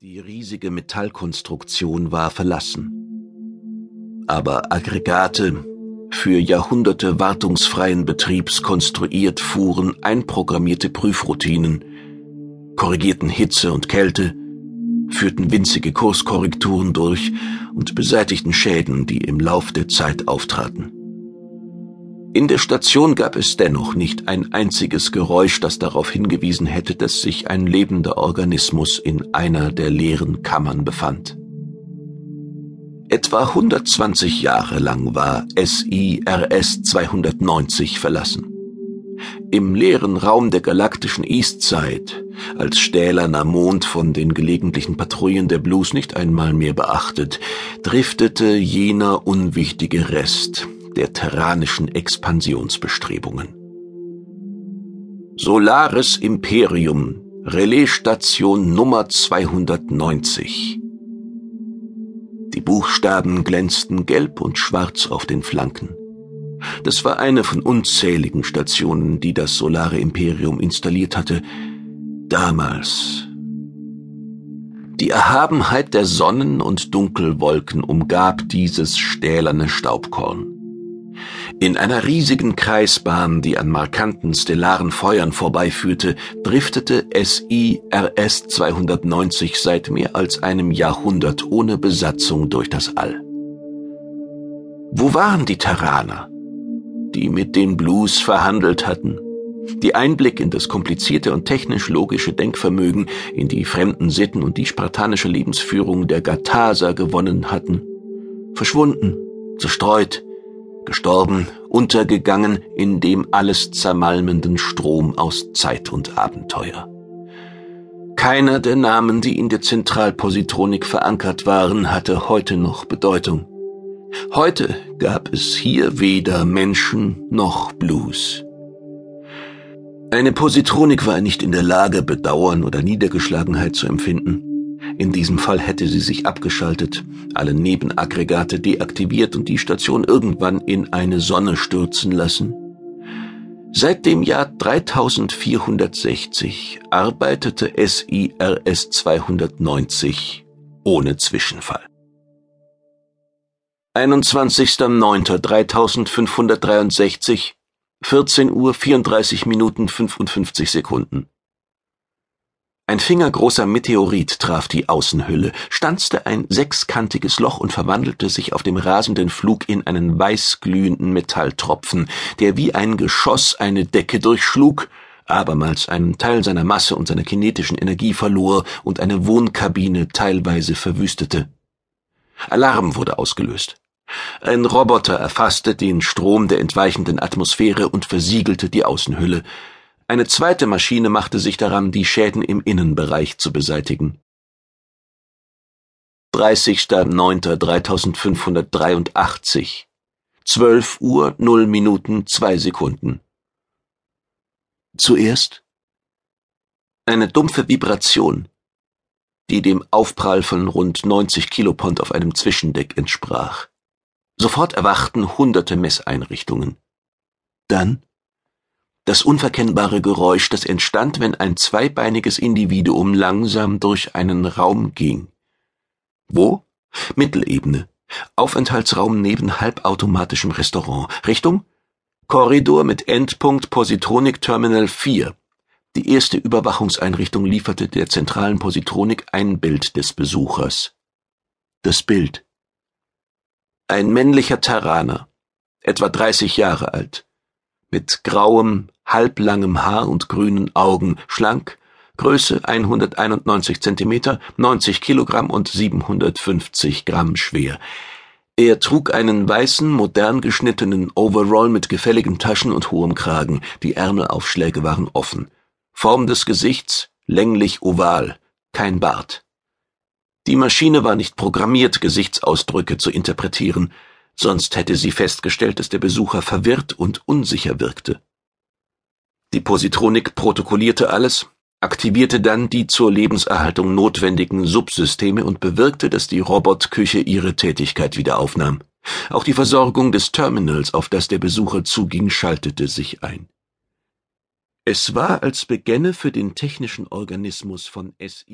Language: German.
Die riesige Metallkonstruktion war verlassen. Aber Aggregate, für Jahrhunderte wartungsfreien Betriebs konstruiert, fuhren einprogrammierte Prüfroutinen, korrigierten Hitze und Kälte, führten winzige Kurskorrekturen durch und beseitigten Schäden, die im Lauf der Zeit auftraten. In der Station gab es dennoch nicht ein einziges Geräusch, das darauf hingewiesen hätte, dass sich ein lebender Organismus in einer der leeren Kammern befand. Etwa 120 Jahre lang war SIRS 290 verlassen. Im leeren Raum der galaktischen Eastside, als stählerner Mond von den gelegentlichen Patrouillen der Blues nicht einmal mehr beachtet, driftete jener unwichtige Rest, der terranischen Expansionsbestrebungen. Solaris Imperium, Relaisstation Nummer 290. Die Buchstaben glänzten gelb und schwarz auf den Flanken. Das war eine von unzähligen Stationen, die das Solare Imperium installiert hatte. Damals. Die Erhabenheit der Sonnen und Dunkelwolken umgab dieses stählerne Staubkorn. In einer riesigen Kreisbahn, die an markanten stellaren Feuern vorbeiführte, driftete SIRS 290 seit mehr als einem Jahrhundert ohne Besatzung durch das All. Wo waren die Terraner, die mit den Blues verhandelt hatten, die Einblick in das komplizierte und technisch logische Denkvermögen, in die fremden Sitten und die spartanische Lebensführung der Gathaser gewonnen hatten, verschwunden, zerstreut, gestorben, untergegangen in dem alles zermalmenden Strom aus Zeit und Abenteuer. Keiner der Namen, die in der Zentralpositronik verankert waren, hatte heute noch Bedeutung. Heute gab es hier weder Menschen noch Blues. Eine Positronik war nicht in der Lage, Bedauern oder Niedergeschlagenheit zu empfinden. In diesem Fall hätte sie sich abgeschaltet, alle Nebenaggregate deaktiviert und die Station irgendwann in eine Sonne stürzen lassen. Seit dem Jahr 3460 arbeitete SIRS 290 ohne Zwischenfall. 21.09.3563 14 Uhr 34 Minuten 55 Sekunden ein fingergroßer Meteorit traf die Außenhülle, stanzte ein sechskantiges Loch und verwandelte sich auf dem rasenden Flug in einen weißglühenden Metalltropfen, der wie ein Geschoss eine Decke durchschlug, abermals einen Teil seiner Masse und seiner kinetischen Energie verlor und eine Wohnkabine teilweise verwüstete. Alarm wurde ausgelöst. Ein Roboter erfasste den Strom der entweichenden Atmosphäre und versiegelte die Außenhülle. Eine zweite Maschine machte sich daran, die Schäden im Innenbereich zu beseitigen. 30.09.3583 12 Uhr 0 Minuten 2 Sekunden Zuerst eine dumpfe Vibration, die dem Aufprall von rund 90 Kilopond auf einem Zwischendeck entsprach. Sofort erwachten hunderte Messeinrichtungen. Dann das unverkennbare Geräusch, das entstand, wenn ein zweibeiniges Individuum langsam durch einen Raum ging. Wo? Mittelebene. Aufenthaltsraum neben halbautomatischem Restaurant. Richtung? Korridor mit Endpunkt Positronik Terminal 4. Die erste Überwachungseinrichtung lieferte der zentralen Positronik ein Bild des Besuchers. Das Bild. Ein männlicher Terraner, etwa 30 Jahre alt, mit grauem, halblangem Haar und grünen Augen, schlank, Größe 191 Zentimeter, 90 Kilogramm und 750 Gramm schwer. Er trug einen weißen, modern geschnittenen Overall mit gefälligen Taschen und hohem Kragen, die Ärmelaufschläge waren offen. Form des Gesichts länglich oval, kein Bart. Die Maschine war nicht programmiert, Gesichtsausdrücke zu interpretieren, sonst hätte sie festgestellt, dass der Besucher verwirrt und unsicher wirkte. Die Positronik protokollierte alles, aktivierte dann die zur Lebenserhaltung notwendigen Subsysteme und bewirkte, dass die Robotküche ihre Tätigkeit wieder aufnahm. Auch die Versorgung des Terminals, auf das der Besucher zuging, schaltete sich ein. Es war, als begänne für den technischen Organismus von SIRS